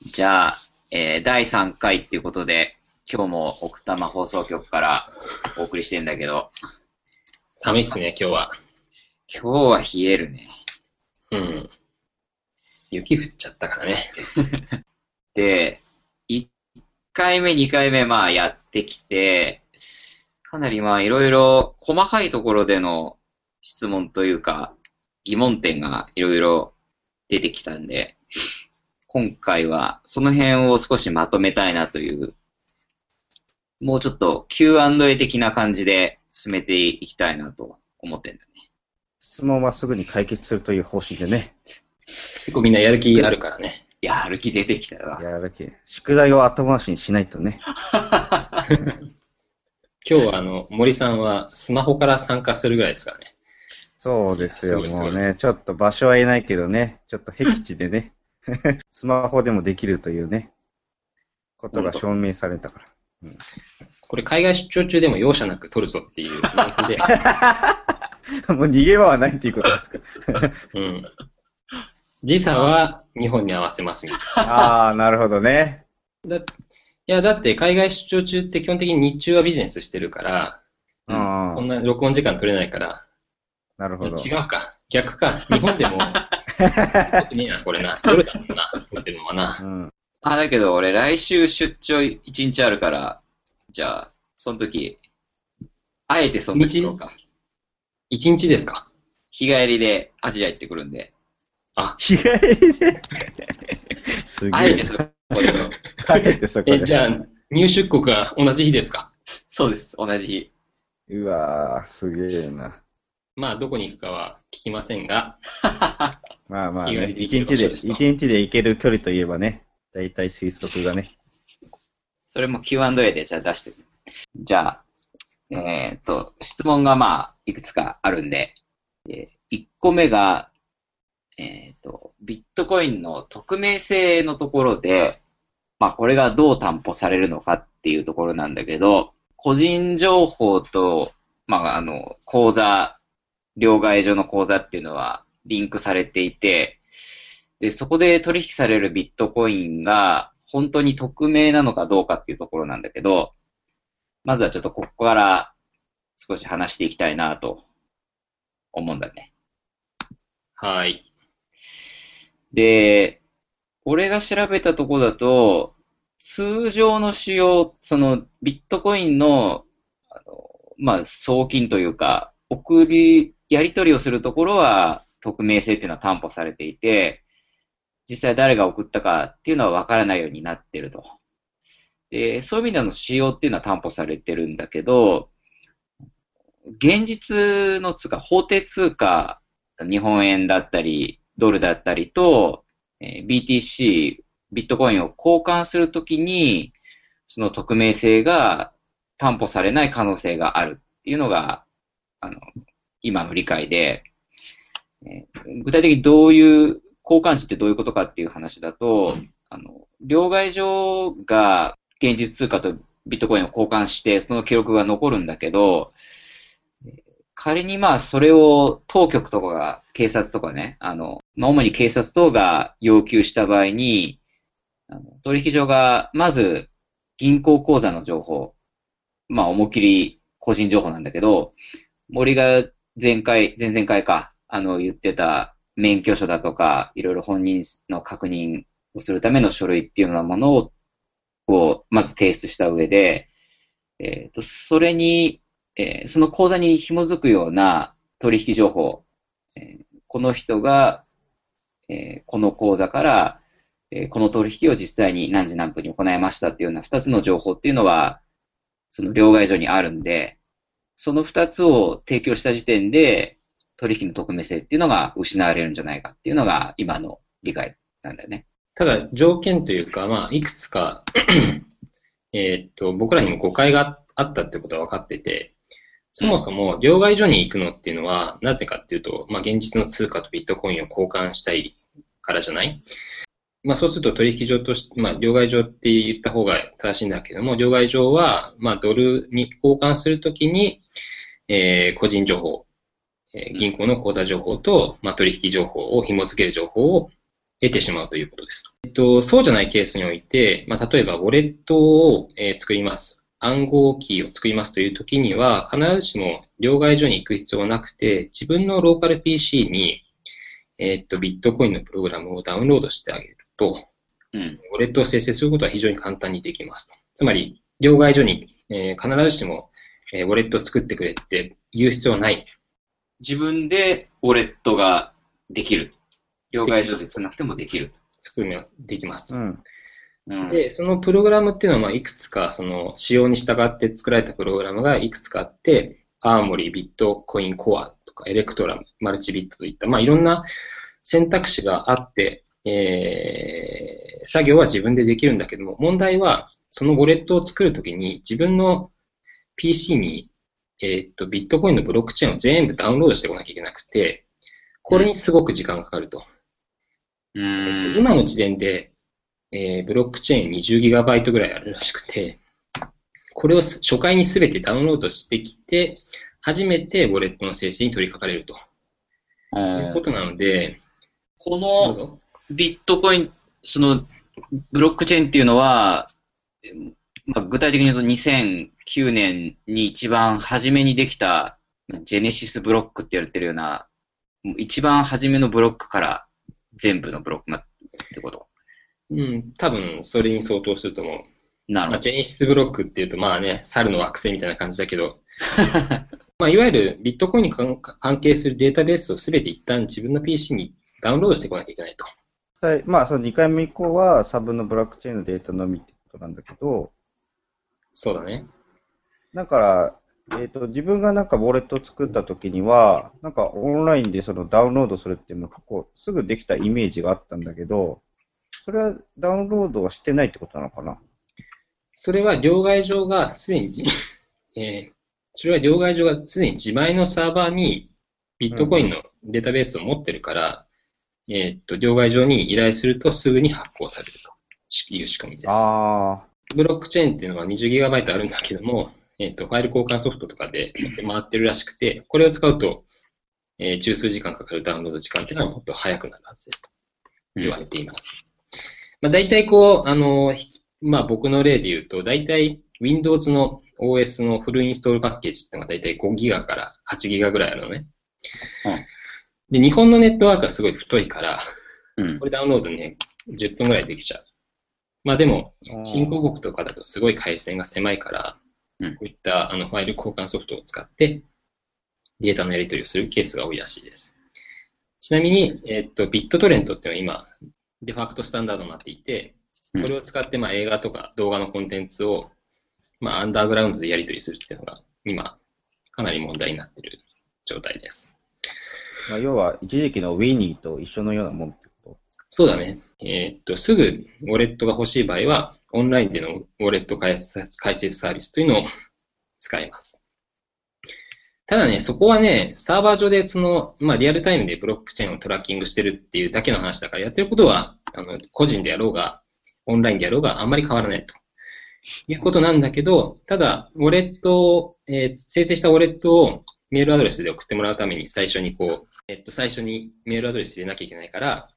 じゃあ、えー第3回っていうことで、今日も奥多摩放送局からお送りしてんだけど、寒いっすね、今日は。今日は冷えるね。うん。雪降っちゃったからね。で、1回目、2回目、まあやってきて、かなりまあいろいろ細かいところでの質問というか、疑問点がいろいろ出てきたんで、今回はその辺を少しまとめたいなという、もうちょっと Q&A 的な感じで進めていきたいなと思ってんだね。質問はすぐに解決するという方針でね。結構みんなやる気あるからね。いや、歩き出てきたわ。やる気。宿題を後回しにしないとね。今日はあの、森さんはスマホから参加するぐらいですからね。そうですよ、すごいすごいうもね。ちょっと場所は言えないけどね。ちょっと僻地でね。スマホでもできるというね。ことが証明されたから。これ海外出張中でも容赦なく取るぞっていう感じで。もう逃げ場はないっていうことですか。うん。時差は日本に合わせますみたいああ、なるほどね。な。だいや、だって海外出張中って基本的に日中はビジネスしてるから、うこんん。な録音時間取れないから、なるほど。違うか。逆か。日本でも、特にな、これな。夜だもんな。撮ってるのはな。うん。あ、だけど俺来週出張1日あるから、じゃあ、その時、あえてその時取ろうか。一日？ですか？日帰りでアジア行ってくるんで、あ、日帰りで？すげえ。あえてそこで。あえてそこえ、で。じゃあ、入出国が同じ日ですか？そうです、同じ日。うわー、すげえな。まあ、どこに行くかは聞きませんが、まあまあね。一日で、一日で行ける距離といえばね。だいたい推測がね。それも Q&A でじゃあ出して。じゃあ、えーっと、質問がまあ、いくつかあるんで、え1個目が、えーっと、ビットコインの匿名性のところで、まあ、これがどう担保されるのかっていうところなんだけど、個人情報と、まあ、あの、口座、両替所の口座っていうのはリンクされていて、で、そこで取引されるビットコインが本当に匿名なのかどうかっていうところなんだけど、まずはちょっとここから少し話していきたいなと思うんだね。はい。で、俺が調べたところだと、通常の使用、そのビットコインの、あのまあ、送金というか、送り、やり取りをするところは匿名性っていうのは担保されていて、実際誰が送ったかっていうのは分からないようになってると。で、そういう意味での使用っていうのは担保されてるんだけど、現実の通貨、法定通貨、日本円だったり、ドルだったりと、え BTC、ビットコインを交換するときに、その匿名性が担保されない可能性があるっていうのが、あの、今の理解で、えー具体的にどういう、交換値ってどういうことかっていう話だと、あの、両替所が現実通貨とビットコインを交換して、その記録が残るんだけど、仮にまあそれを当局とかが、警察とかね、あの、まあ主に警察等が要求した場合に、あの取引所がまず銀行口座の情報、まあ思いっきり個人情報なんだけど、森が前回、前々回か、あの言ってた免許証だとか、いろいろ本人の確認をするための書類っていうようなものを、こう、まず提出した上で、えっ、と、それに、えーその口座に紐づくような取引情報、えーこの人が、えこの口座から、えこの取引を実際に何時何分に行いましたっていうような二つの情報っていうのは、その両替所にあるんで、その二つを提供した時点で、取引の匿名性っていうのが失われるんじゃないかっていうのが今の理解なんだよね。ただ、条件というか、まあ、いくつか、えっと、僕らにも誤解があったってことは分かってて、そもそも両替所に行くのっていうのは、なぜかっていうと、まあ、現実の通貨とビットコインを交換したいからじゃない？まあ、そうすると取引所として、まあ、両替所って言った方が正しいんだけども、両替所は、まあ、ドルに交換するときに、えー個人情報、えー銀行の口座情報と、まあ、取引情報を紐付ける情報を得てしまうということです。えっと、そうじゃないケースにおいて、まあ、例えば、ウォレットを、えー作ります。暗号キーを作りますという時には、必ずしも両替所に行く必要はなくて、自分のローカル PC に、えっと、ビットコインのプログラムをダウンロードしてあげると、うん。ウォレットを生成することは非常に簡単にできますと。つまり、両替所に、えー必ずしも、えーウォレットを作ってくれって言う必要はない。自分でウォレットができる。両替所でつなくてもできる。作るのができますと。うん。うん。で、そのプログラムっていうのは、まあ、いくつか、その、仕様に従って作られたプログラムがいくつかあって、アーモリー、ビットコインコアとか、エレクトラム、マルチビットといった、まあ、いろんな選択肢があって、えー、作業は自分でできるんだけども、問題は、そのウォレットを作るときに、自分の PC に、えーっと、ビットコインのブロックチェーンを全部ダウンロードしてこなきゃいけなくて、これにすごく時間がかかると。うんと、今の時点で、えーブロックチェーン 20GB ぐらいあるらしくて、これをす初回にすべてダウンロードしてきて、初めてウォレットの生成に取り掛かれるとういうんことなので、この。ビットコイン、その、ブロックチェーンっていうのは、まあ、具体的に言うと2009年に一番初めにできた、ジェネシスブロックって言われてるような、一番初めのブロックから全部のブロックまってこと。うん、多分それに相当すると思う。まあ、なるほジェネシスブロックっていうと、まあね、猿の惑星みたいな感じだけど、まあ、いわゆるビットコインに関関係するデータベースをすべて一旦自分の PC にダウンロードしてこなきゃいけないと。はいまあ、その2回目以降は、サブのブロックチェーンのデータのみってことなんだけど、そうだね。だから、えっ、と、自分がなんかウォレットを作った時には、なんかオンラインでそのダウンロードするっていうのが結構すぐできたイメージがあったんだけど、それはダウンロードはしてないってことなのかな？それは両替所がすでに、えーそれは両替所がすでに自前のサーバーにビットコインのデータベースを持ってるから、えーっと、両替所に依頼するとすぐに発行されるという仕組みです。あブロックチェーンっていうのは 20GB あるんだけども、えーっと、ファイル交換ソフトとかで回ってるらしくて、これを使うと、えー十数時間かかるダウンロード時間っていうのはもっと早くなるはずですと言われています。まあ、大体こう、あの、ひまあ僕の例で言うと、大体 Windows の OS のフルインストールパッケージっていうのが大体5ギガから8ギガぐらいあるのね。うんで、日本のネットワークがすごい太いから、うんこ。れダウンロードね、10分ぐらいできちゃう。まあでも、あ。新興国とかだとすごい回線が狭いから、うんこういったあのファイル交換ソフトを使ってデータのやり取りをするケースが多いらしいです。ちなみに、えっと、ビットトレントっていうのは今、デファクトスタンダードになっていて、うんこれを使ってまあ映画とか動画のコンテンツを、まあ、アンダーグラウンドでやり取りするっていうのが今、かなり問題になっている状態です。まあ、要は、一時期のウィニーと一緒のようなもんってこと？そうだね。えーっと、すぐウォレットが欲しい場合は、オンラインでのウォレット開設サービスというのを使います。ただね、そこはね、サーバー上でその、まあ、リアルタイムでブロックチェーンをトラッキングしてるっていうだけの話だから、やってることは、あの、個人でやろうが、オンラインでやろうがあんまり変わらないと。いうことなんだけど、ただ、ウォレットを、えー生成したウォレットをメールアドレスで送ってもらうために最初にこう、えっと、最初にメールアドレス入れなきゃいけないから、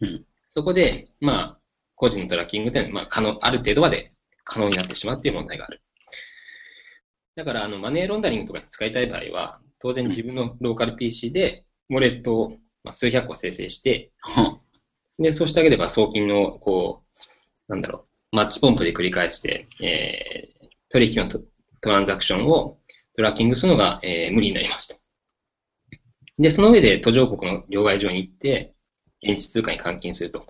うん。そこで、まあ、個人のトラッキングで、まあ、可能、ある程度まで可能になってしまうっていう問題がある。だから、あの、マネーロンダリングとかに使いたい場合は、当然自分のローカル PC で、ウォレットを、まあ、数百個生成して、うんで、そうしてあげれば送金の、こう、なんだろう、マッチポンプで繰り返して、えー、取引のトトランザクションをトラッキングするのが、えー無理になりますと。で、その上で途上国の両替所に行って、現地通貨に換金すると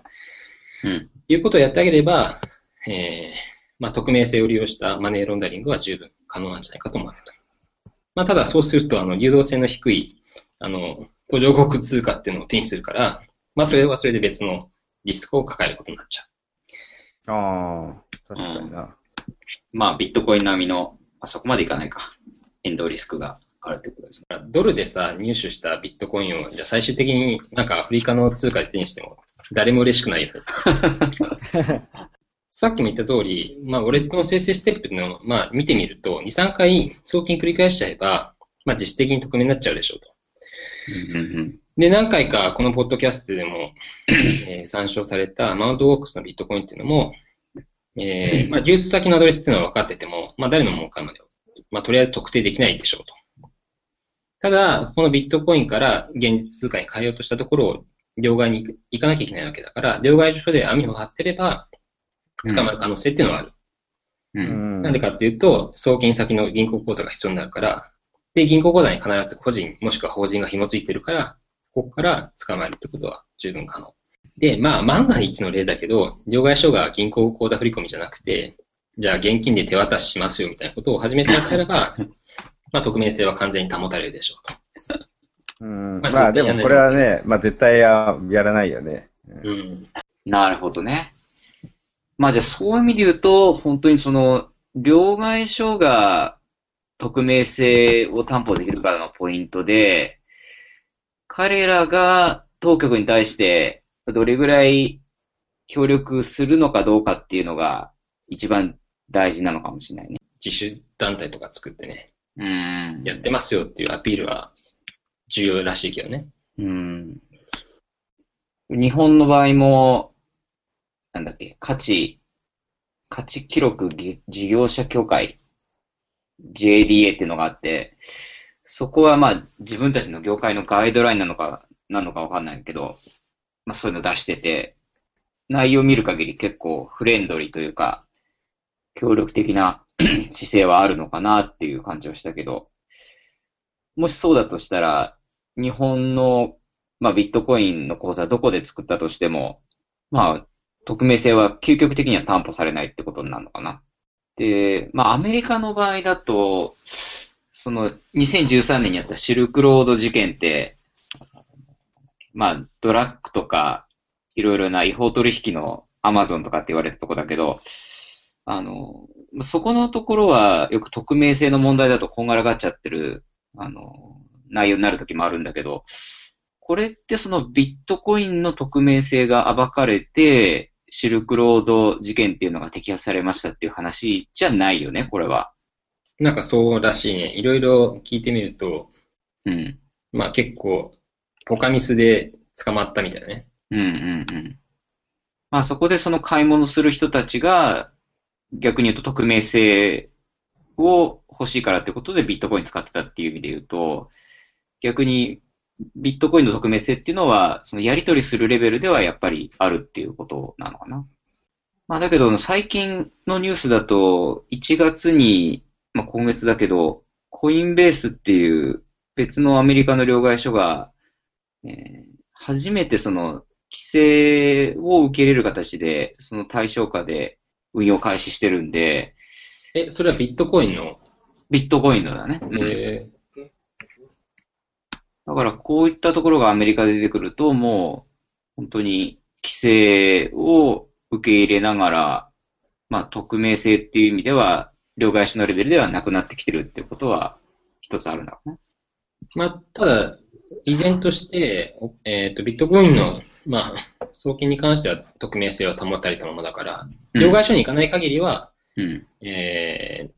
うん。いうことをやってあげれば、えー、まあ、匿名性を利用したマネーロンダリングは十分可能なんじゃないかと思うと。まあ、ただそうすると、あの、流動性の低い、あの、途上国通貨っていうのを手にするから、まあ、それはそれで別のリスクを抱えることになっちゃう。と。ああ、確かにな。まあ、ビットコイン並みの、あそこまでいかないか。変動リスクがあるってことですね。ドルでさ、入手したビットコインを、じゃあ最終的になんかアフリカの通貨で手にしても、誰も嬉しくないよね。さっきも言った通り、まあ、ウォレットの生成ステップの、まあ、見てみると、2、3回送金繰り返しちゃえば、まあ、実質的に匿名になっちゃうでしょうと。で、何回かこのポッドキャストでも、えー参照されたマウントウォークスのビットコインっていうのも、えーまあ、流出先のアドレスっていうのは分かってても、まあ、誰のものかまでは、まあ、とりあえず特定できないでしょうと。ただ、このビットコインから現実通貨に変えようとしたところを、両替に行かなきゃいけないわけだから、両替所で網を張ってれば、捕まる可能性っていうのはある。う。うんん。なんでかっていうと、送金先の銀行口座が必要になるから、で、銀行口座に必ず個人、もしくは法人が紐付いてるから、ここから捕まえるってことは十分可能。で、まあ、万が一の例だけど、両替所が銀行口座振込じゃなくて、じゃあ現金で手渡ししますよみたいなことを始めちゃったらば、まあ、匿名性は完全に保たれるでしょうと。うん、まあまあでもこれはね、まあ絶対ややらないよね。うん。なるほどね。まあじゃあそういう意味で言うと、本当にその、両替所が匿名性を担保できるからのポイントで、彼らが当局に対してどれぐらい協力するのかどうかっていうのが一番大事なのかもしれないね。自主団体とか作ってね、うん。やってますよっていうアピールは重要らしいけどね。うん。日本の場合も、なんだっけ、価値、価値記録ぎ事業者協会、JDA っていうのがあって、そこはまあ自分たちの業界のガイドラインなのか、なのかわかんないけど、まあそういうの出してて、内容を見る限り結構フレンドリーというか、協力的な 姿勢はあるのかなっていう感じはしたけど、もしそうだとしたら、日本の、まあ、ビットコインの口座どこで作ったとしても、まあ、匿名性は究極的には担保されないってことになるのかな。で、まあ、アメリカの場合だと、その、2013年にあったシルクロード事件って、まあ、ドラッグとか、いろいろな違法取引のアマゾンとかって言われたとこだけど、あの、そこのところはよく匿名性の問題だとこんがらがっちゃってる、あの、内容になる時もあるんだけど、これってそのビットコインの匿名性が暴かれて、シルクロード事件っていうのが摘発されましたっていう話じゃないよね、これは。なんかそうらしいね。いろいろ聞いてみると、うん。まあ結構、ポカミスで捕まったみたいなね。うんうんうん。まあそこでその買い物する人たちが、逆に言うと匿名性を欲しいからってことでビットコイン使ってたっていう意味で言うと、逆にビットコインの匿名性っていうのは、そのやり取りするレベルではやっぱりあるっていうことなのかな。まあだけど最近のニュースだと、1月に、まあ今月だけど、コインベースっていう別のアメリカの両替所が、えー初めてその規制を受け入れる形で、その対象下で運用開始してるんで、え、それはビットコインの、ビットコインのだね。うんえだからこういったところがアメリカで出てくると、もう本当に規制を受け入れながら、まあ匿名性っていう意味では、両替所のレベルではなくなってきてるっていうことは一つあるんだろうね。まあ、ただ、依然として、おえっ、と、ビットコインの、まあ、送金に関しては匿名性は保たれたままだから、両替所に行かない限りは、うん。え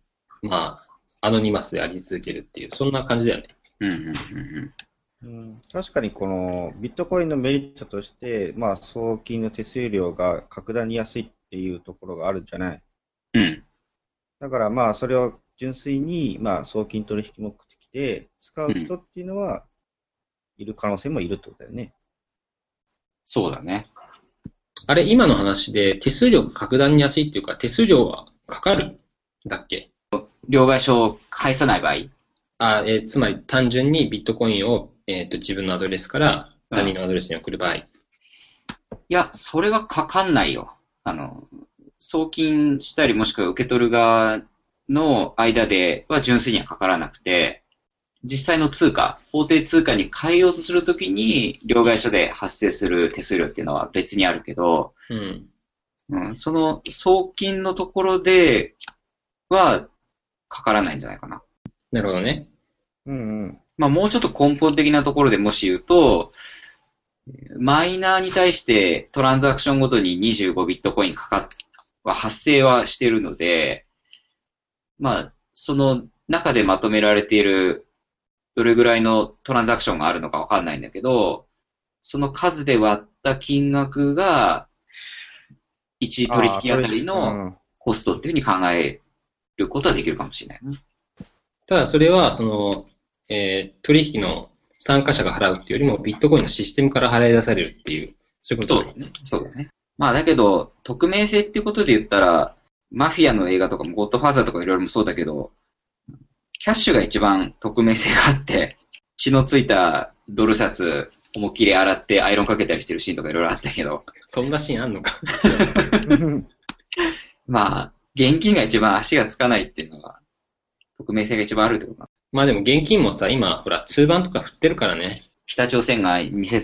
ー、まあ、アノニマスであり続けるっていう、そんな感じだよね。うん。うん。うん。うん確かにこのビットコインのメリットとして、まあ、送金の手数料が格段に安いっていうところがあるんじゃない？うん。だからまあ、それを純粋に、まあ、送金取引目的で使う人っていうのは、いる可能性もいるってことだよね。そうだね。あれ、今の話で手数料が格段に安いっていうか、手数料はかかるんだっけ？両替所を返さない場合？あ、えーつまり単純にビットコインを、えっ、と、自分のアドレスから他人のアドレスに送る場合。いや、それはかかんないよ。あの、送金したりもしくは受け取る側の間では純粋にはかからなくて、実際の通貨、法定通貨に変えようとするときに、両替所で発生する手数料っていうのは別にあるけど、うん。うん、その送金のところではかからないんじゃないかな。なるほどね。うんうん。まあもうちょっと根本的なところでもし言うと、マイナーに対してトランザクションごとに25ビットコインかかっ、は発生はしているので、まあ、その中でまとめられているどれぐらいのトランザクションがあるのかわかんないんだけど、その数で割った金額が、1取引あたりのコストっていうふうに考えることはできるかもしれないな。ただそれは、その、えー、取引の参加者が払うっていうよりも、ビットコインのシステムから払い出されるっていう、そういうことだね。そうだね。まあだけど、匿名性っていうことで言ったら、マフィアの映画とかも、ゴッドファーザーとかいろいろもそうだけど、キャッシュが一番匿名性があって、血のついたドル札、思いっきり洗ってアイロンかけたりしてるシーンとかいろいろあったけど。そんなシーンあんのか？まあ、現金が一番足がつかないっていうのは、匿名性が一番あるってことまあでも現金もさ、今、ほら、通番とか振ってるからね。北朝鮮が偽偽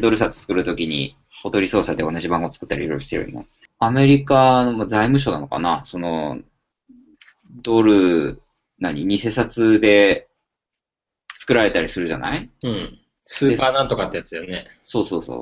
ドル札作るときに、小取操作で同じ番号作ったりいろいろしてるよね。アメリカの財務省なのかな？その、ドル、何？偽札で作られたりするじゃない？うん。スーパーなんとかってやつだよね。そうそうそ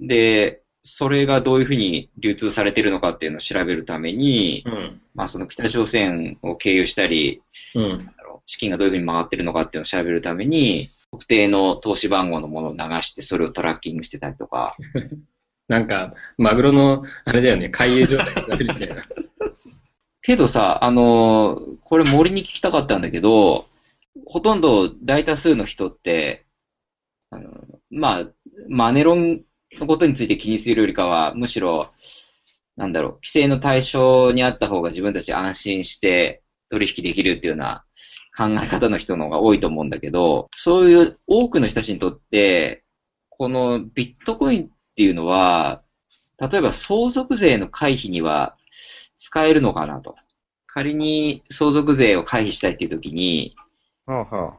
う。で、それがどういうふうに流通されているのかっていうのを調べるために、うん、まあその北朝鮮を経由したり、うん、資金がどういうふうに回ってるのかっていうのを調べるために、特定の投資番号のものを流してそれをトラッキングしてたりとか。なんか、マグロの、あれだよね、海泳状態になるみたいな。けどさ、あのこれ森に聞きたかったんだけど、ほとんど大多数の人って、あのまあ、マネロンのことについて気にするよりかは、むしろ、なんだろう、規制の対象にあった方が自分たち安心して取引できるっていうような考え方の人の方が多いと思うんだけど、そういう多くの人たちにとって、このビットコインっていうのは、例えば相続税の回避には使えるのかなと。仮に相続税を回避したいっていう時に、はあはあ、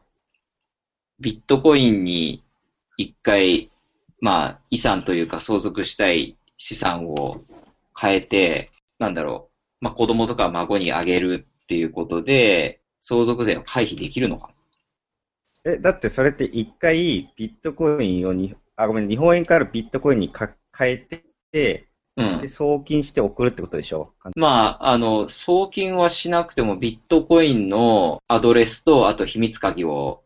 ビットコインに一回まあ、遺産というか相続したい資産を変えて、なんだろう、まあ子供とか孫にあげるっていうことで、相続税を回避できるのかなえ、だってそれって一回ビットコインをに、あ、ごめん、日本円からビットコインにか変えて、うん、で送金して送るってことでしょ？まあ、あの、送金はしなくてもビットコインのアドレスと、あと秘密鍵を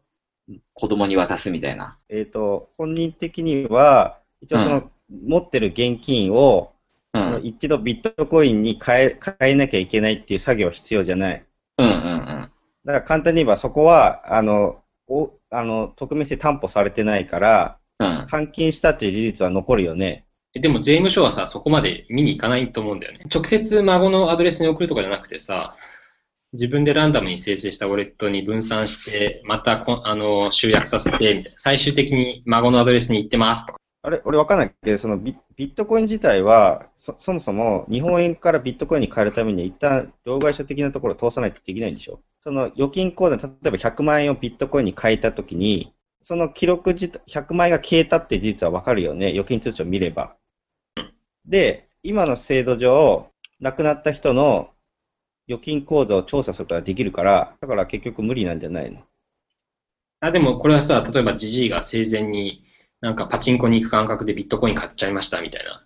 子供に渡すみたいな。えっ、ー、と、本人的には、一応その、うん、持ってる現金を、うん、一度ビットコインに変え、変えなきゃいけないっていう作業は必要じゃない。うんうんうん。だから簡単に言えばそこは、あの、お、あの、匿名性担保されてないから、うん。換金したっていう事実は残るよね。でも税務署はさ、そこまで見に行かないと思うんだよね。直接孫のアドレスに送るとかじゃなくてさ、自分でランダムに生成したウォレットに分散して、またこ、あの、集約させて、最終的に孫のアドレスに行ってますとか。あれ、俺わかんないけど、そのビビットコイン自体はそ、そもそも日本円からビットコインに変えるために一旦、両替所的なところを通さないとできないんでしょ？その預金口座、例えば100万円をビットコインに変えたときに、その記録自体、100万円が消えたって事実はわかるよね？預金通帳を見れば。で、今の制度上、亡くなった人の預金口座を調査することができるから、だから結局無理なんじゃないの？あ、でもこれはさ、例えばジジイが生前になんかパチンコに行く感覚でビットコイン買っちゃいましたみたいな。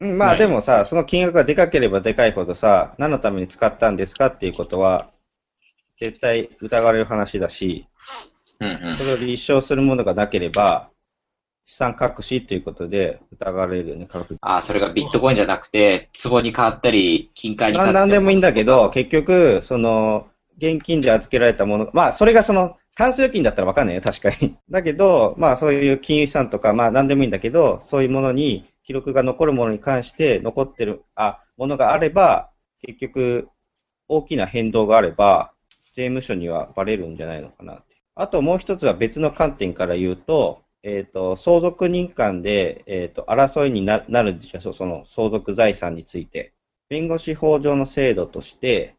うん、まあでもさ、その金額がでかければでかいほどさ、何のために使ったんですかっていうことは、絶対疑われる話だし、うんうん、それを立証するものがなければ、資産隠しということで疑われるよね、ああ、それがビットコインじゃなくて、壺に変わったり、金塊に変わったり。なんでもいいんだけど、結局、その、現金で預けられたもの、まあ、それがその、単数預金だったらわかんないよ、確かに。だけど、まあ、そういう金融資産とか、まあ、なんでもいいんだけど、そういうものに、記録が残るものに関して残ってる、あ、ものがあれば、結局、大きな変動があれば、税務署にはバレるんじゃないのかなって。あともう一つは別の観点から言うと、えっ、ー、と、相続人間で、えっ、ー、と、争いになるんですよ、その相続財産について。弁護士法上の制度として、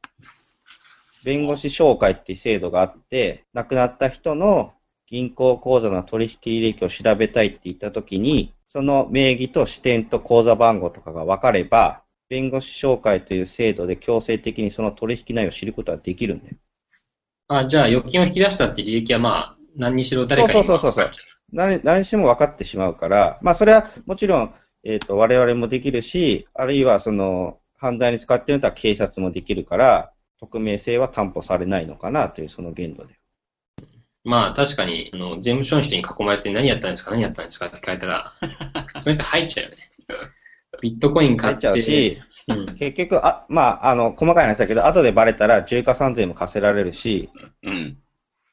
弁護士紹介っていう制度があって、亡くなった人の銀行口座の取引履歴を調べたいって言ったときに、その名義と支店と口座番号とかが分かれば、弁護士紹介という制度で強制的にその取引内容を知ることができるんだよ。あ、じゃあ預金を引き出したって履歴はまあ、何にしろ誰かにそうそうそうそう。何、何しも分かってしまうから、まあそれはもちろん、えっ、ー、と、我々もできるし、あるいはその、犯罪に使っているのは警察もできるから、匿名性は担保されないのかなというその限度で。まあ確かに、あの、税務署の人に囲まれて何やったんですか何やったんですかって聞かれたら、その人入っちゃうよね。ビットコイン買って。入っちゃうし、うん。結局、あ、まあ、あの、細かい話だけど、後でバレたら重加算税も課せられるし、うん。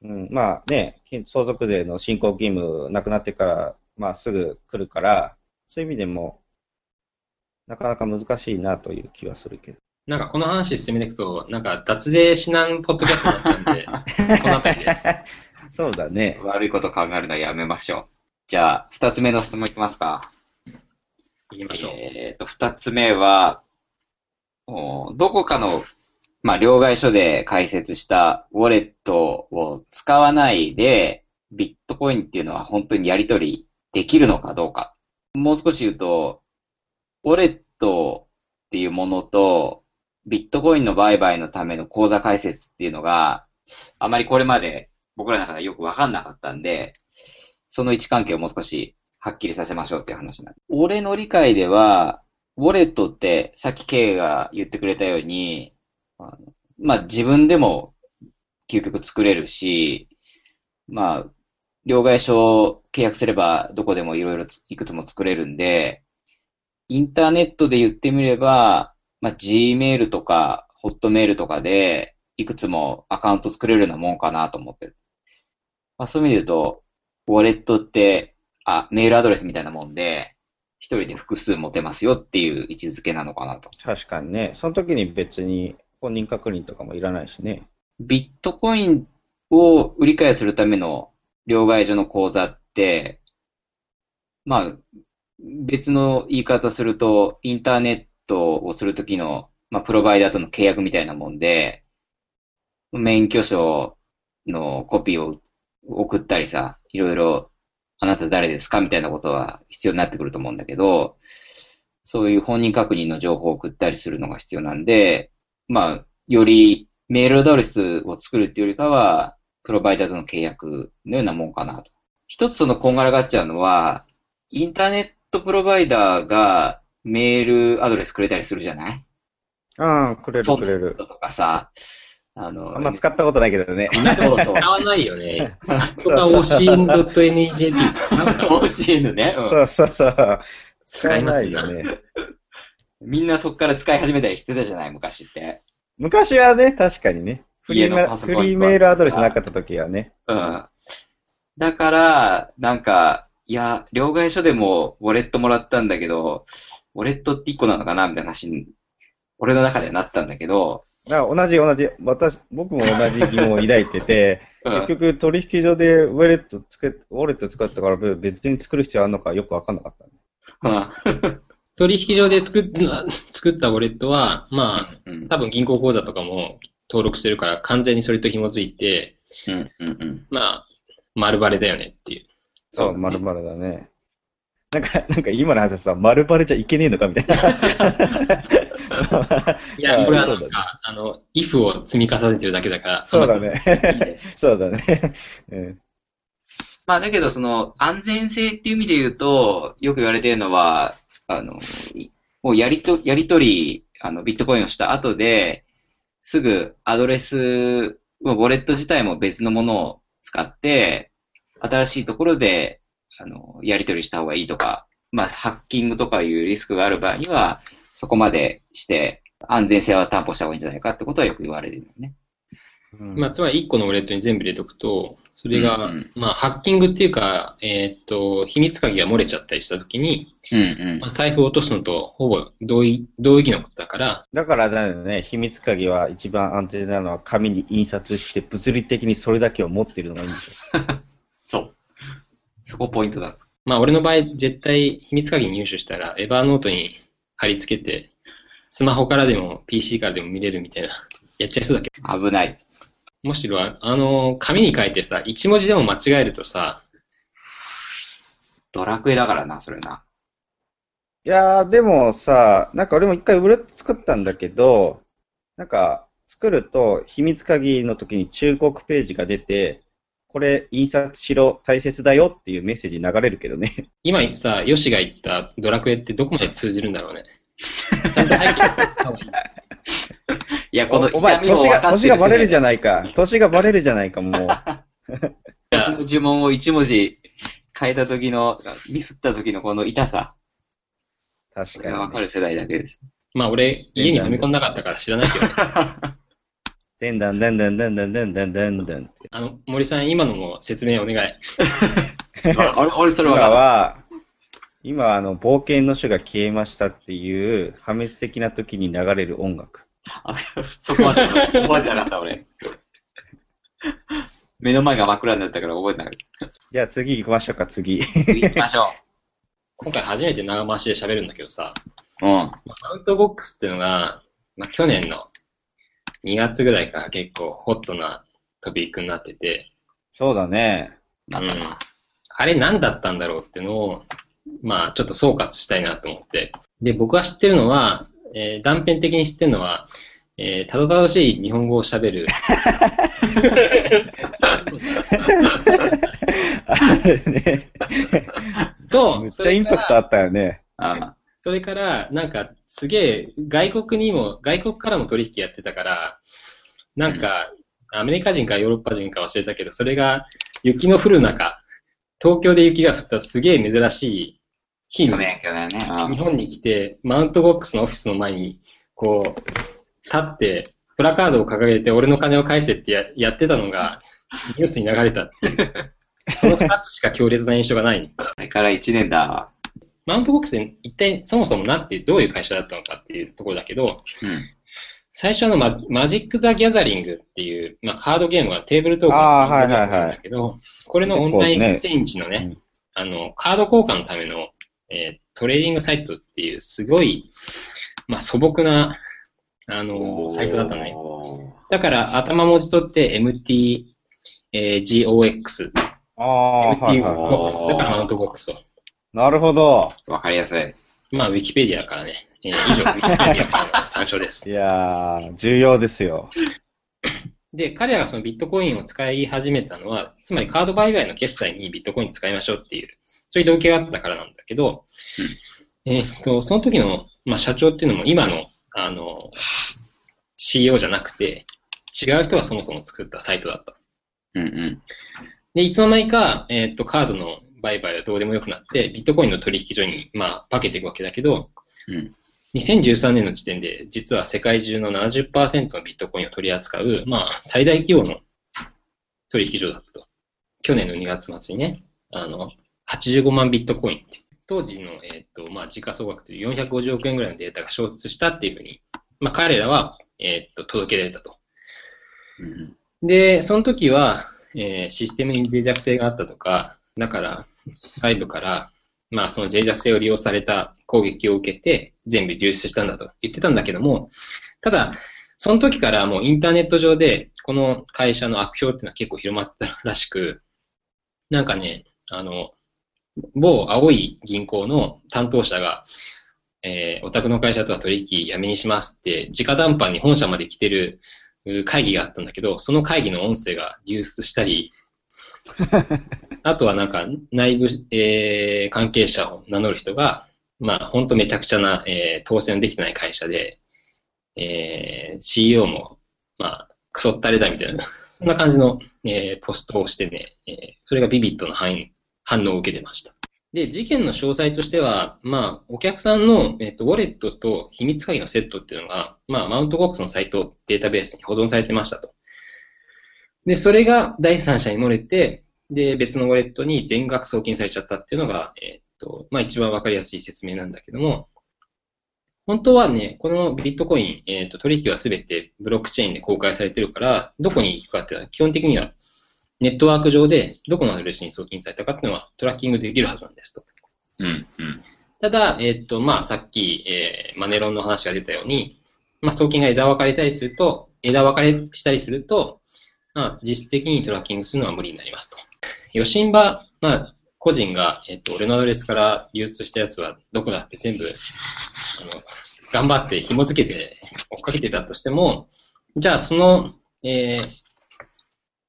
うん、まあね、相続税の申告義務なくなってから、まあすぐ来るから、そういう意味でも、なかなか難しいなという気はするけど。なんかこの話進めていくと、なんか脱税指南ポッドキャストになっちゃうんで、この辺りで。そうだね。悪いこと考えるのはやめましょう。じゃあ、二つ目の質問いきますか。行きましょう。えっと、二つ目は、おどこかの、まあ、両替所で開設したウォレットを使わないで、ビットコインっていうのは本当にやり取りできるのかどうか。もう少し言うと、ウォレットっていうものと、ビットコインの売買のための口座開設っていうのが、あまりこれまで僕らの中でよくわかんなかったんで、その位置関係をもう少しはっきりさせましょうっていう話なんで。俺の理解では、ウォレットって、さっき K が言ってくれたように、あのまあ自分でも究極作れるし、まあ、両替所契約すればどこでもいろいろいくつも作れるんで、インターネットで言ってみれば、まあ Gmail とか Hotmail とかでいくつもアカウント作れるようなもんかなと思ってる。まあそういう意味で言うと、ウォレットって、あ、メールアドレスみたいなもんで、一人で複数持てますよっていう位置づけなのかなと。確かにね。その時に別に本人確認とかもいらないしね。ビットコインを売り買いするための両替所の口座って、まあ、別の言い方すると、インターネットをするときの、まあ、プロバイダーとの契約みたいなもんで、免許証のコピーを送ったりさ、いろいろ、あなた誰ですかみたいなことは必要になってくると思うんだけど、そういう本人確認の情報を送ったりするのが必要なんで、まあ、よりメールアドレスを作るっていうよりかは、プロバイダーとの契約のようなもんかなと。一つそのこんがらがっちゃうのは、インターネットプロバイダーがメールアドレスくれたりするじゃない？ああ、くれるソくれる。とかさ、あの、あんま使ったことないけどね。そうそう。使わないよね。とか OCN.NEJP 使うから。OCN ね、うんそうそうそう。使使えないますないよね。みんなそこから使い始めたりしてたじゃない、昔って。昔はね、確かにね。フリーメーメールアドレスなかった時はね。うん。だから、なんか、いや、両替所でもウォレットもらったんだけど、ウォレットって一個なのかな？みたいな話に、俺の中ではなったんだけど、同じ同じ、私、僕も同じ疑問を抱いてて、うん結局取引所でウォレットつけ、ウォレット使ったから別に作る必要あるのかよくわかんなかった。うん取引所で作っ 作ったウォレットは、まあ、うん多分銀行口座とかも登録してるから完全にそれと紐づいて、うんうんうんまあ、丸バレだよねっていう。そう、丸々だね。なんか、なんか今の話はさ、丸バレじゃいけねえのかみたいな。いや、あこれはなんか、あの、if を積み重ねてるだけだから。そうだね。いいです。そうだね。うんまあ、だけど、その、安全性っていう意味で言うと、よく言われているのは、あの、もうやりと、やりとり、あの、ビットコインをした後で、すぐアドレス、ウォレット自体も別のものを使って、新しいところで、あの、やり取りした方がいいとか、まあ、ハッキングとかいうリスクがある場合には、そこまでして、安全性は担保した方がいいんじゃないかってことはよく言われてるよね。うんまあ、つまり1個のウォレットに全部入れとくと、それが、うんうんまあ、ハッキングっていうか、えーっと、秘密鍵が漏れちゃったりしたときに、うんうんまあ、財布を落とすのとほぼ同意、同意義のことだから、だからだよね、秘密鍵は一番安全なのは紙に印刷して物理的にそれだけを持っているのがいいんでしょ。そう。そこポイントだ。まあ、俺の場合、絶対秘密鍵入手したら、エバーノートに貼り付けて、スマホからでも PC からでも見れるみたいな、やっちゃいそうだけど。危ない。むしろ、ああの、紙に書いてさ、一文字でも間違えるとさ、ドラクエだからな、それな。いやー、でもさ、なんか俺も一回ウォレット作ったんだけど、なんか作ると秘密鍵の時に忠告ページが出て、これ印刷しろ、大切だよっていうメッセージ流れるけどね。今さ、ヨシが言ったドラクエってどこまで通じるんだろうね。ちゃんと背景いや、このおお前、年が、年がバレるじゃゃないか。年がバレるじゃないか、もう。呪文を一文字変えた時の、ミスった時のこの痛さ。確かに、それがわかる世代だけです。まあ俺、家に踏み込んなかったから知らないけど、でんだんでんだんでんだんでんだんでんだんって。あの、森さん、今のも説明お願い。あ俺、俺それ今わかは、今、あの、冒険の書が消えましたっていう破滅的な時に流れる音楽。る。あそこまで覚えてなかった、俺。目の前が真っ暗になったから覚えてなかっじゃあ次行きましょうか、次。た。次行きましょ 今回初めて長回しで喋るんだけどさ、う。うん。まあアウトボックスっていうのが、まあ、去年の2月ぐらいから結構ホットなトピックになってて、そうだね。うんなんか、あれ何だったんだろうっていうのを、まあちょっと総括したいなと思って。で、僕が知ってるのは、えー断片的に知ってるのは、えーたどたどしい日本語を喋る。あれね。と、めっちゃインパクトあったよね。あそれから、なんか、すげえ、外国にも、外国からも取引やってたから、なんか、アメリカ人かヨーロッパ人か忘れたけど、それが雪の降る中、東京で雪が降ったすげえ珍しい日に去年、去年ね。日本に来て、マウントボックスのオフィスの前に、こう、立って、プラカードを掲げて、俺の金を返せってややってたのが、ニュースに流れたっていう。その2つしか強烈な印象がない。あれから1年だ。マウントゴックスで一体そもそもなってどういう会社だったのかっていうところだけど、うん。最初のママジック・ザ・ギャザリングっていう、まあ、カードゲームがテーブルトークのあーはいはいはいなんだけど、これの online exchange のね、ねあの、カード交換のための、えートレーディングサイトっていうすごい、まあ、素朴な、あの、サイトだったのね。だから頭文字取って MTGOX。ああ、はい MT はいボはックス。だからマウントボックスと。い。なるほど。わかりやすい。まあ、ウィキペディアからね。えー以上、ウィキペディアからの参照です。いやー、重要ですよ。で、彼らがそのビットコインを使い始めたのは、つまりカード売買の決済にビットコイン使いましょうっていう、そういう動機があったからなんだけど、えーっと、その時の、まあ、社長っていうのも今の、あの、CEO じゃなくて、違う人がそもそも作ったサイトだった。うんうん。で、いつの間にか、えーっと、カードの売買はどうでもよくなって、ビットコインの取引所に、まあ、化けていくわけだけど、うん。2013年の時点で、実は世界中の70%のビットコインを取り扱う、まあ、最大規模の取引所だったと。去年の2月末にね、あの、85万ビットコインっていう当時の、えっ、と、まあ、時価総額という450億円ぐらいのデータが消失したっていうふうに、まあ、彼らは、えっ、と、届け出たと。うんで、その時は、えーシステムに脆弱性があったとか、だから、外部から、まあ、その脆弱性を利用された攻撃を受けて、全部流出したんだと言ってたんだけども、ただ、その時からもうインターネット上で、この会社の悪評っていうのは結構広まってたらしく、なんかね、あの、某青い銀行の担当者が、えーお宅の会社とは取引やめにしますって、直談判に本社まで来てるう会議があったんだけど、その会議の音声が流出したり、あとはなんか内部、えー関係者を名乗る人が、まあ本当めちゃくちゃな、えー当選できてない会社で、えー CEO も、まあ、クソったれだみたいな、そんな感じの、えーポストをしてね、えーそれがビビットの反反応を受けてました。で、事件の詳細としては、まあ、お客さんの、えっと、ウォレットと秘密鍵のセットっていうのが、まあ、マウントボックスのサイト、データベースに保存されてましたと。で、それが第三者に漏れて、で、別のウォレットに全額送金されちゃったっていうのが、えっと、まあ、一番わかりやすい説明なんだけども、本当はね、このビットコイン、えっと、取引はすべてブロックチェーンで公開されてるから、どこに行くかっていうのは基本的にはネットワーク上でどこのアドレスに送金されたかっていうのはトラッキングできるはずなんですと。うん。うん。ただ、えっと、まあ、さっき、えーマネロンの話が出たように、まあ、送金が枝分かれたりすると、枝分かれしたりすると、まあ、実質的にトラッキングするのは無理になりますと。ヨシンバ、まあ、個人が、えっと、俺のアドレスから流通したやつはどこだって全部、あの、頑張って紐付けて追っかけてたとしても、じゃあその、えー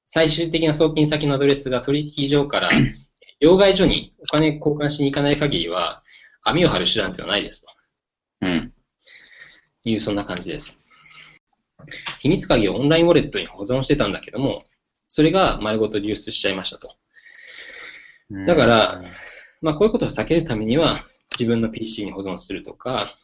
最終的な送金先のアドレスが取引所から 両替所にお金交換しに行かない限りは、網を張る手段ではないですとうん。いう、そんな感じです。秘密鍵をオンラインウォレットに保存してたんだけども、それが丸ごと流出しちゃいましたと。だから、まあこういうことを避けるためには、自分の PC に保存するとか、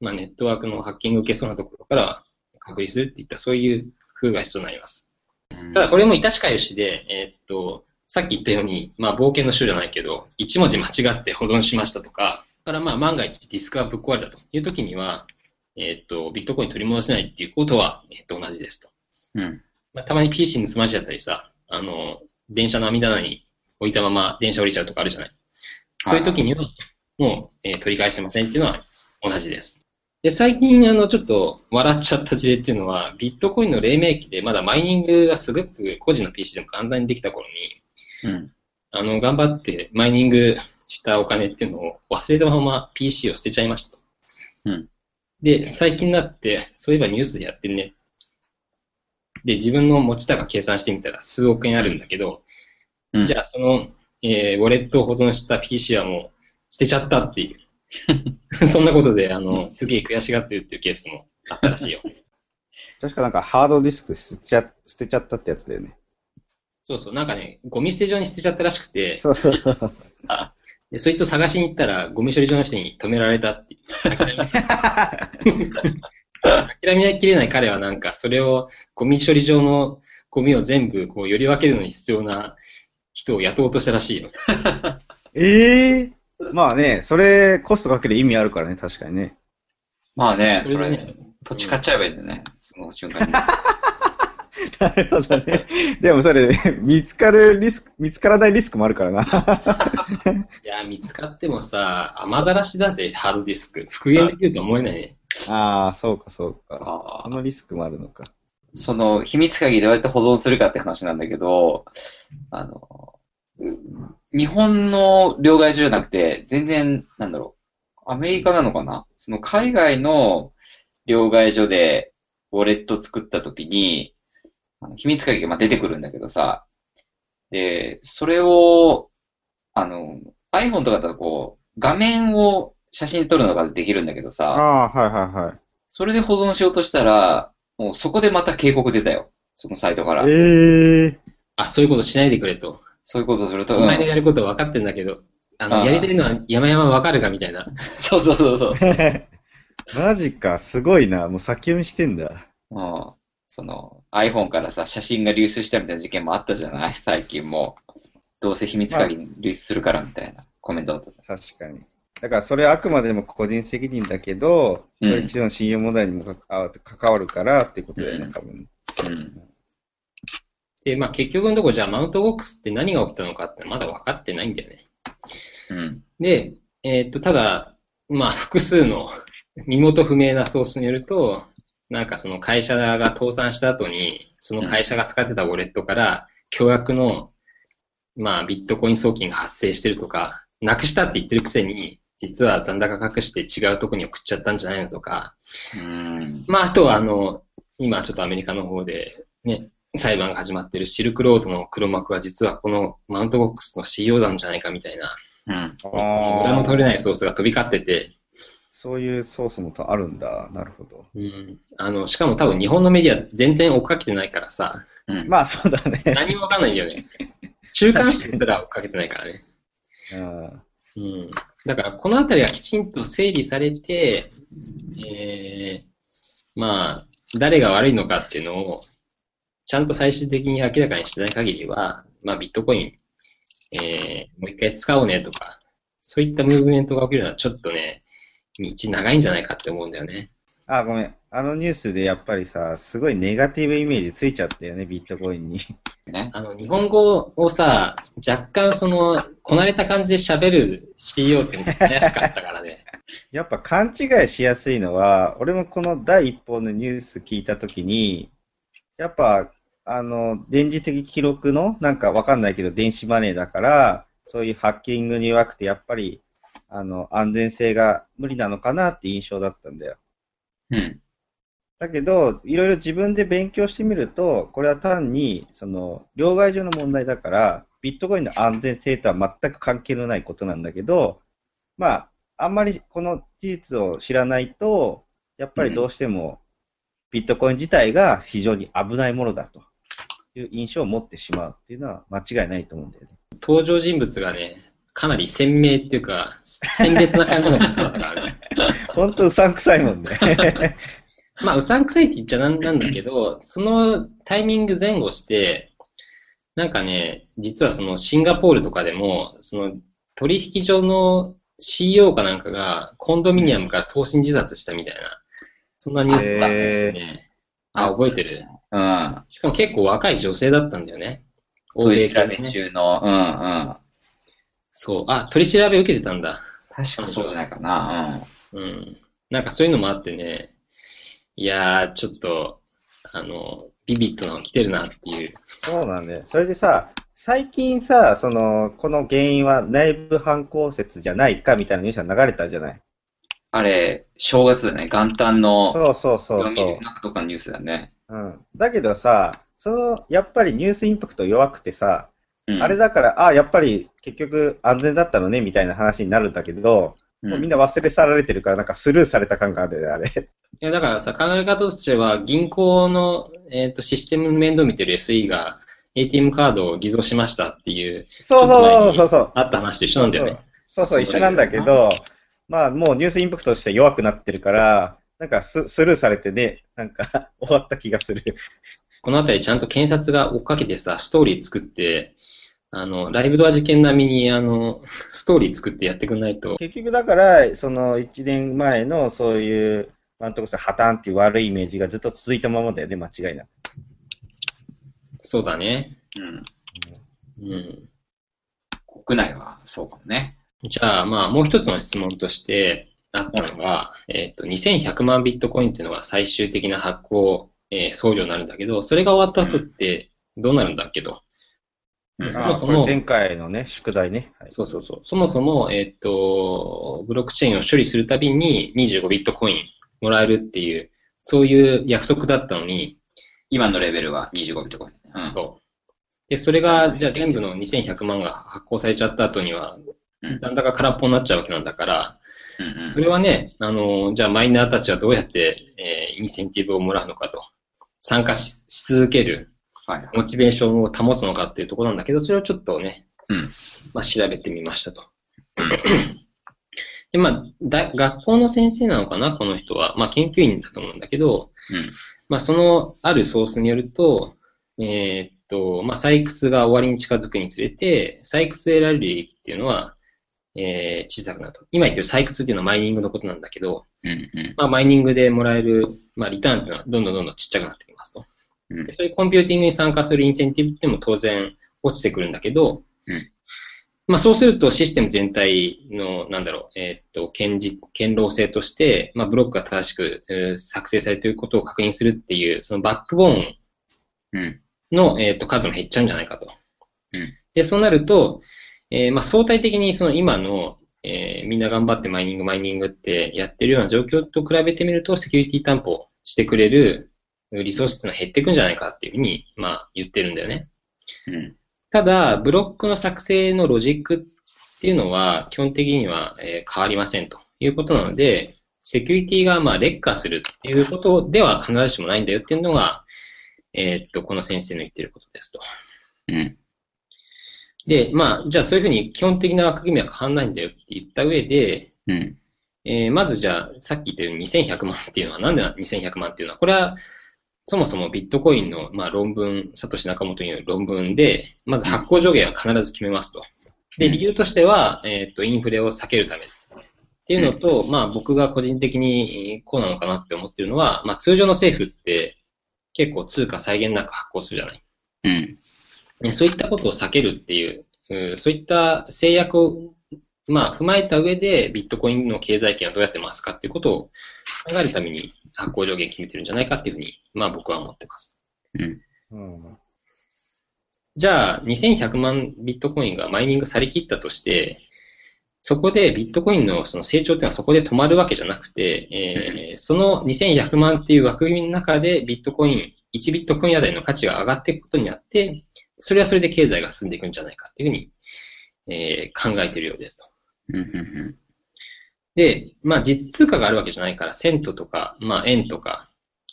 まあネットワークのハッキング受けそうなところからは隔離するっていったそういう工夫が必要になります。うんただこれも致しかよしで、えーっと、さっき言ったように、まあ冒険の種じゃないけど、一文字間違って保存しましたとか、だからまあ万が一ディスクがぶっ壊れたという時には、えーっと、ビットコイン取り戻せないっていうことは、えーっと、同じですと。うん。まあ、たまに PC 盗まれちゃったりさ、あの、電車の網棚に置いたまま電車降りちゃうとかあるじゃない。そういう時には、もう、えー取り返せませんっていうのは同じです。で、最近、あの、ちょっと笑っちゃった事例っていうのは、ビットコインの黎明期でまだマイニングがすごく個人の PC でも簡単にできた頃に、うん。あの、頑張ってマイニングしたお金っていうのを忘れたまま PC を捨てちゃいましたと。うん。で、最近になって、そういえばニュースでやってるね。で、自分の持ち高計算してみたら数億円あるんだけど、うんじゃあその、えーウォレットを保存した PC はもう捨てちゃったっていう。そんなことで、あの、すげえ悔しがってるっていうケースもあったらしいよ。確かなんかハードディスク捨てちゃ捨てちゃったってやつだよね。そうそう、なんかね、ゴミ捨て場に捨てちゃったらしくて、そうそうそう。でそいつを探しに行ったら、ゴミ処理場の人に止められたって。諦め諦めきれない彼はなんか、それをゴミ処理場のゴミを全部こう、より分けるのに必要な人を雇おうとしたらしいよ。ええまあね、それコストかける意味あるからね、確かにね。まあね、そそれでねれ、土地買っちゃえばいいんだよね。その瞬間に。なるほどね。でもそれ、見つかるリスク、見つからないリスクもあるからな。いや、見つかってもさ、雨ざらしだぜ、ハードディスク。復元できると思えないね。ああ、そうかそうか。そのリスクもあるのか。その、秘密鍵どうやって保存するかって話なんだけど、あの、う日本の両替所じゃなくて、全然、なんだろう、アメリカなのかな？その海外の両替所でウォレット作った時に、あの秘密鍵がまあ出てくるんだけどさ、で、それを、あの、iPhone とかだとこう、画面を写真撮るのができるんだけどさ、ああ、はいはいはい。それで保存しようとしたら、もうそこでまた警告出たよ。そのサイトから。ええあ、そういうことしないでくれと。そういうことすると、お前のやる。ること分かってんだけど、あの、ああやりたいのは山々分かるかみたいな。そうそうそうそう。マジか、すごいな。もう先読みしてんだ。うん。その、iPhone からさ、写真が流出したみたいな事件もあったじゃない？最近も。どうせ秘密鍵流出するからみたいなコメントだった。確かに。だからそれはあくまでも個人責任だけど、うん取引所の信用問題にも関わ関わるからっていうことだよね、うん多分。うん。で、まあ結局のところじゃあマウントボックスって何が起きたのかってまだ分かってないんだよね。うん。で、えーっと、ただ、まあ複数の身元不明なソースによると、なんかその会社が倒産した後に、その会社が使ってたウォレットから、巨額の、まあビットコイン送金が発生してるとか、なくしたって言ってるくせに、実は残高隠して違うとこに送っちゃったんじゃないのとか、うん。まあ、あとは、あの、今ちょっとアメリカの方でね、裁判が始まってるシルクロードの黒幕は実はこのマウントボックスの CEO なんじゃないかみたいな、うん。裏の取れないソースが飛び交ってて、そういうソースもあるんだ。なるほど。うん、あの、しかも多分日本のメディア全然追っかけてないからさ、うん。まあそうだね。何もわかんないんだよね。週刊誌すら追っかけてないからね。うんうん。だからこのあたりがきちんと整理されて、えー、まあ、誰が悪いのかっていうのを、ちゃんと最終的に明らかにしてない限りは、まあビットコイン、えー、もう一回使おうねとか、そういったムーブメントが起きるのはちょっとね、道長いんじゃないかって思うんだよね。あ、ごめん。あのニュースでやっぱりさ、すごいネガティブイメージついちゃったよね、ビットコインに。ね。あの、日本語をさ、若干その、こなれた感じで喋る CEO って怪しかったからね。やっぱ勘違いしやすいのは、俺もこの第一報のニュース聞いたときに、やっぱ、あの、電磁的記録の、なんかわかんないけど、電子マネーだから、そういうハッキングに弱くて、やっぱり、あの、安全性が無理なのかなって印象だったんだよ。うん。だけど、いろいろ自分で勉強してみると、これは単に、その、両替所の問題だから、ビットコインの安全性とは全く関係のないことなんだけど、まあ、あんまりこの事実を知らないと、やっぱりどうしても、ビットコイン自体が非常に危ないものだという印象を持ってしまうっていうのは間違いないと思うんだよね。登場人物がね、かなり鮮明っていうか、鮮烈な感じの方だからね。ほんとうさんくさいもんね。まあ、うさんくさいって言っちゃなんなんだけど、そのタイミング前後して、なんかね、実はそのシンガポールとかでも、その取引所の CEO かなんかがコンドミニアムから投身自殺したみたいな、そんなニュースがあったりしてね。あ、覚えてるうん。しかも結構若い女性だったんだよね。欧取り調べ。中の、うんうん。そう。あ、取り調べ受けてたんだ。確かそうじゃないかな。うん。なんかそういうのもあってね、いやー、ちょっと、あの、ビビットなの来てるなっていう。そうなんだよ。それでさ、最近さ、その、この原因は内部犯行説じゃないかみたいなニュースが流れたじゃない？あれ、正月だね。元旦のそうそうそう読そうみ。なんかとかのニュースだね。うん。だけどさ、その、やっぱりニュースインパクト弱くてさ、うん、あれだから、あやっぱり結局安全だったのねみたいな話になるんだけど、もうみんな忘れ去られてるから、なんかスルーされた感があるよね、あれ。いや、だからさ、考え方としては、銀行の、えっ、と、システム面倒見てる SE が、ATM カードを偽造しましたっていう、そうそうそうそう。あった話と一緒なんだよね。そうそう、一緒なんだけど、まあもうニュースインパクトとして弱くなってるから、なんかススルーされてね、なんか 終わった気がする。このあたりちゃんと検察が追っかけてさ、ストーリー作って、あの、ライブドア事件並みに、あの、ストーリー作ってやってくんないと、結局だから、その1年前のそういう、なんとかさ、破綻っていう悪いイメージがずっと続いたままだよね、間違いなく。そうだね。うん。うん。国内はそうかもね。じゃあ、まあ、もう一つの質問としてあったのが、えっ、と、2100万ビットコインっていうのが最終的な発行、えー送料になるんだけど、それが終わった後ってどうなるんだっけと。うんそもそも前回のね、宿題ね。はいそうそうそう。そもそも、えっ、と、ブロックチェーンを処理するたびに25ビットコインもらえるっていう、そういう約束だったのに、今のレベルは25ビットコイン。うん。そう。で、それが、じゃあ全部の2100万が発行されちゃった後には、うんなんだか空っぽになっちゃうわけなんだから、うんうんそれはね、あの、じゃあマイナーたちはどうやって、えーインセンティブをもらうのかと。参加しし続けるはいはい。モチベーションを保つのかっていうところなんだけど、それをちょっとね、うん。まあ、調べてみましたと。で、まあ、だ学校の先生なのかな、この人は。まあ、研究員だと思うんだけど、うん。まあ、その、あるソースによると、えーっと、まあ、採掘が終わりに近づくにつれて、採掘で得られる利益っていうのは、えー小さくなると。今言ってる採掘っていうのはマイニングのことなんだけど、うんうん。まあ、マイニングでもらえる、まあ、リターンっていうのはどんどんどんどんちっちゃくなってきますと。うんでそういうコンピューティングに参加するインセンティブっても当然落ちてくるんだけど、うんまあ、そうするとシステム全体の、なんだろう、えーっと、堅実、堅牢性として、まあ、ブロックが正しく、えー作成されていることを確認するっていう、そのバックボーンうん。の、えーっと、数も減っちゃうんじゃないかと。うんで、そうなると、えーまあ、相対的にその今の、えーみんな頑張ってマイニング、マイニングってやってるような状況と比べてみると、セキュリティ担保してくれるリソースっていうのは減っていくんじゃないかっていうふうに、まあ、言ってるんだよね。うん。ただ、ブロックの作成のロジックっていうのは、基本的には、えー変わりませんということなので、セキュリティがまあ劣化するっていうことでは必ずしもないんだよっていうのが、えーっと、この先生の言ってることですと。うん。で、まあ、じゃあそういうふうに基本的な枠組みは変わんないんだよって言った上で、うん。えーまずじゃあ、さっき言ったように2100万っていうのは、なんで2100万っていうのは、これは、そもそもビットコインの、まあ、論文、サトシ仲本による論文で、まず発行上限は必ず決めますと。で、うん理由としては、えっ、と、インフレを避けるためっていうのと、まあ、僕が個人的にこうなのかなって思ってるのは、まあ、通常の政府って結構通貨際限なく発行するじゃない。うん。ね、そういったことを避けるっていう、うんそういった制約を、まあ、踏まえた上で、ビットコインの経済圏をどうやって回すかっていうことを考えるために発行上限決めてるんじゃないかっていうふうに、まあ僕は思ってます。うん。うん。じゃあ、2100万ビットコインがマイニングされきったとして、そこでビットコインのその成長っていうのはそこで止まるわけじゃなくて、えーその2100万っていう枠組みの中でビットコイン、1ビットコインあたりの価値が上がっていくことになって、それはそれで経済が進んでいくんじゃないかっていうふうに、えー考えているようですと。で、まあ実通貨があるわけじゃないから、セントとか、まあ円とか、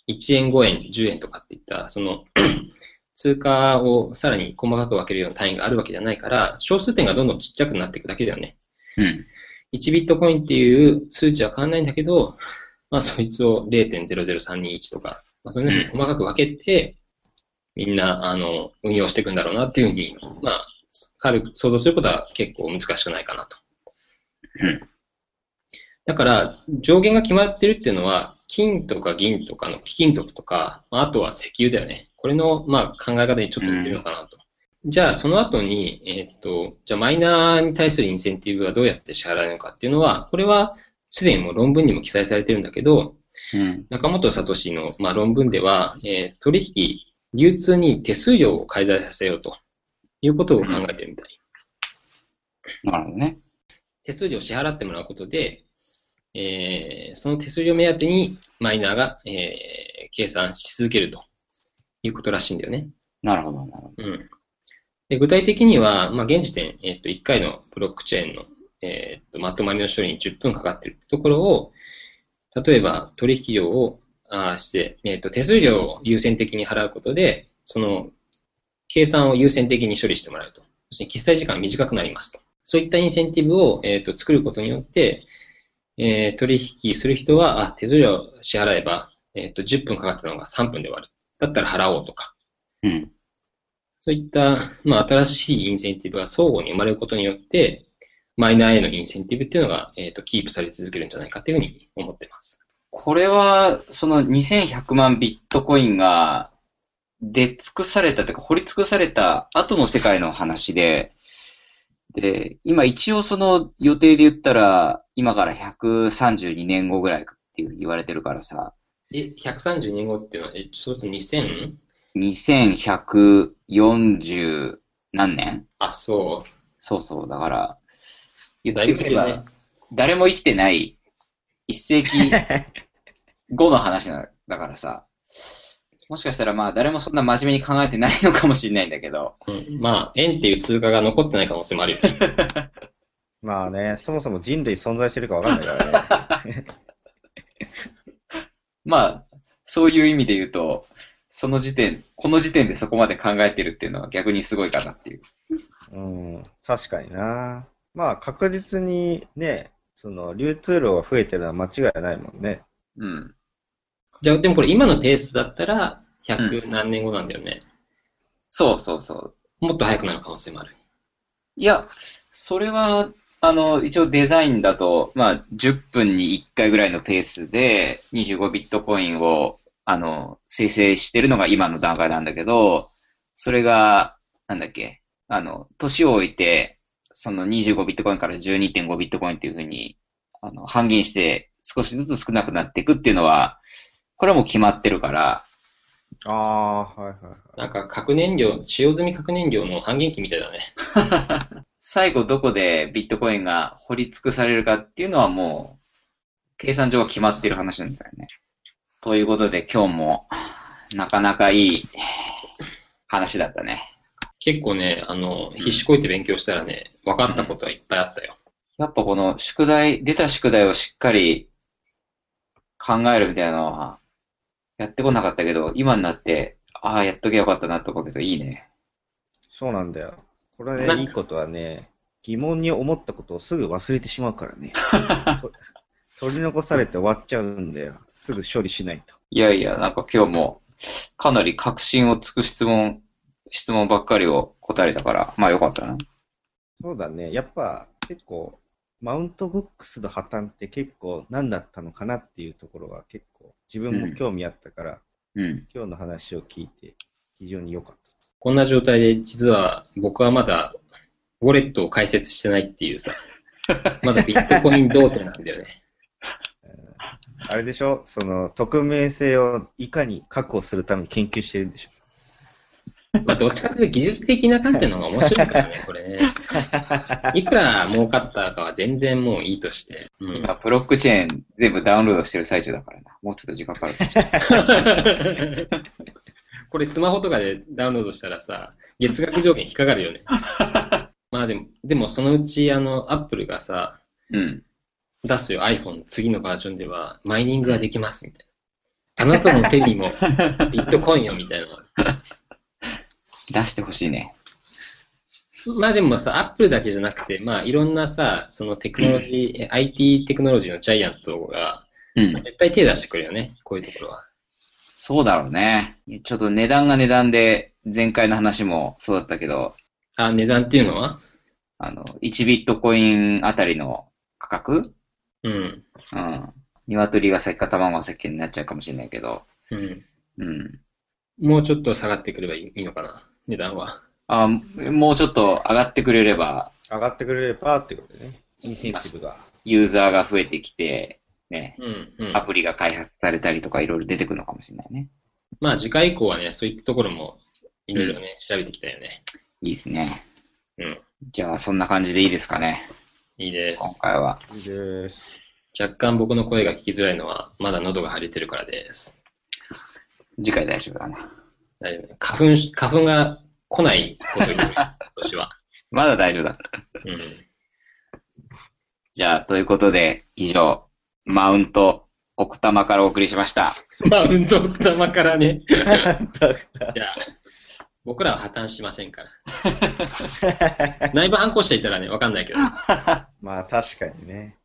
1円、5円、10円とかっていった、その、通貨をさらに細かく分けるような単位があるわけじゃないから、小数点がどんどんちっちゃくなっていくだけだよね。うん。1ビットコインっていう数値は変わんないんだけど、まあそいつを0.00321とか、まあそういうのに細かく分けて、みんな、あの、運用していくんだろうなっていうふうに、まあ、軽く想像することは結構難しくないかなと。うんだから、上限が決まってるっていうのは、金とか銀とかの貴金属とか、まああとは石油だよね。これの、まあ、考え方にちょっと似てるのかなと。じゃあ、その後に、えーっと、じゃあ、マイナーに対するインセンティブはどうやって支払えるのかっていうのは、これは、すでにもう論文にも記載されてるんだけど、うん。中本聡の、まあ、論文では、えー取引、流通に手数料を介在させようということを考えてるみたい。なるほどね。手数料を支払ってもらうことで、えーその手数料目当てにマイナーが、えー計算し続けるということらしいんだよね。なるほど、なるほど。うん。で具体的には、まあ、現時点、えっ、と、1回のブロックチェーンの、えっ、と、まとまりの処理に10分かかっているところを、例えば取引量を、あーして、えっ、と、手数料を優先的に払うことで、その、計算を優先的に処理してもらうと。そして決済時間が短くなりますと。そういったインセンティブを、えっ、と、作ることによって、えー取引する人は、あ、手数料支払えば、えっ、と、10分かかったのが3分で終わる。だったら払おうとか。うん。そういった、まあ、新しいインセンティブが相互に生まれることによって、マイナーへのインセンティブっていうのが、えっ、と、キープされ続けるんじゃないかっていうふうに思ってます。これは、その2100万ビットコインが出尽くされたというか、掘り尽くされた後の世界の話で、で、今一応その予定で言ったら、今から132年後ぐらいっていう言われてるからさ、え、132年後っていうのは、え、そうすると 2000? 2140何年？あ、そそうそう、だから、言ってみれば、誰も生きてない一世紀 後の話なだからさ、もしかしたらまあ誰もそんな真面目に考えてないのかもしれないんだけど、う。うん、まあ、円っていう通貨が残ってない可能性もあるよね。まあね、そもそも人類存在してるかわかんないからね。まあ、そういう意味で言うと、その時点、この時点でそこまで考えてるっていうのは逆にすごいかなっていう。うん、確かにな。まあ確実にね、その流通量が増えてるのは間違いないもんね。うん。じゃあ、でもこれ今のペースだったら、100何年後なんだよね。そうそうそう。もっと早くなる可能性もある。いや、それは、あの、一応デザインだと、まあ、10分に1回ぐらいのペースで25ビットコインを、あの、生成してるのが今の段階なんだけど、それが、なんだっけ、あの、年を置いて、その25ビットコインから12.5ビットコインっていう風に、あの、半減して少しずつ少なくなっていくっていうのは、これはもう決まってるから、ああ、はいはいはい。なんか核燃料、使用済み核燃料の半減期みたいだね。最後どこでビットコインが掘り尽くされるかっていうのはもう、計算上は決まってる話なんだよね。ということで今日も、なかなかいい話だったね。結構ね、あの、必死こいて勉強したらね、分かったことはいっぱいあったよ。やっぱこの宿題、出た宿題をしっかり考えるみたいなのは、やってこなかったけど、今になって、ああ、やっときゃよかったなと思うけど、いいね。そうなんだよ。これね、なんかいいことはね、疑問に思ったことをすぐ忘れてしまうからね。と取り残されて終わっちゃうんだよ。すぐ処理しないと。いやいや、なんか今日も、かなり確信をつく質問、質問ばっかりを答えれたから、まあよかったな。そうだね。やっぱ結構、マウントブックスの破綻って結構何だったのかなっていうところが結構自分も興味あったから、うん。今日の話を聞いて非常に良かった。こんな状態で、実は僕はまだ、ウォレットを開設してないっていうさ、まだビットコイン童貞なんだよね。あれでしょ？その、匿名性をいかに確保するために研究してるんでしょ？まあ、どっちかというと技術的な観点の方が面白いからね、これね。いくら儲かったかは全然もういいとして。うん今、ブロックチェーン全部ダウンロードしてる最中だからな。もうちょっと時間かかる。これスマホとかでダウンロードしたらさ、月額上限引っかかるよね。まあでも、でもそのうちあの、アップルがさ、うん。出すよ iPhone 次のバージョンでは、マイニングができますみたいな。あなたの手にもビットコインよみたいな。出してほしいね。まあでもさ、アップルだけじゃなくて、まあいろんなさ、そのテクノロジー、え IT テクノロジーのジャイアントが、うんまあ。絶対手出してくるよね、こういうところは。そうだろうね。ちょっと値段が値段で、前回の話もそうだったけど、あ、値段っていうのは？あの、1ビットコインあたりの価格？うん。うん。鶏が先か卵が先になっちゃうかもしれないけど、うん。うん。もうちょっと下がってくればいいのかな、値段は。あもうちょっと上がってくれれば、上がってくれればってことでね。インセンティブが。ユーザーが増えてきて、ね、うん。うんアプリが開発されたりとかいろいろ出てくるのかもしれないね。まあ次回以降はね、そういったところもいろいろね、調べていきたいよね。いいですね。うん。じゃあ、そんな感じでいいですかね。今いいです。回は。いいです。若干僕の声が聞きづらいのは、まだ喉が腫れてるからです。次回大丈夫だな。大丈夫。花粉し、花粉が来ないことに、今年は。まだ大丈夫だ。うん。じゃあ、ということで、以上、マウント、奥多摩からお送りしました。マウント奥多摩からね。じゃあ、僕らは破綻しませんから。内部反抗していたらね、わかんないけど。まあ確かにね。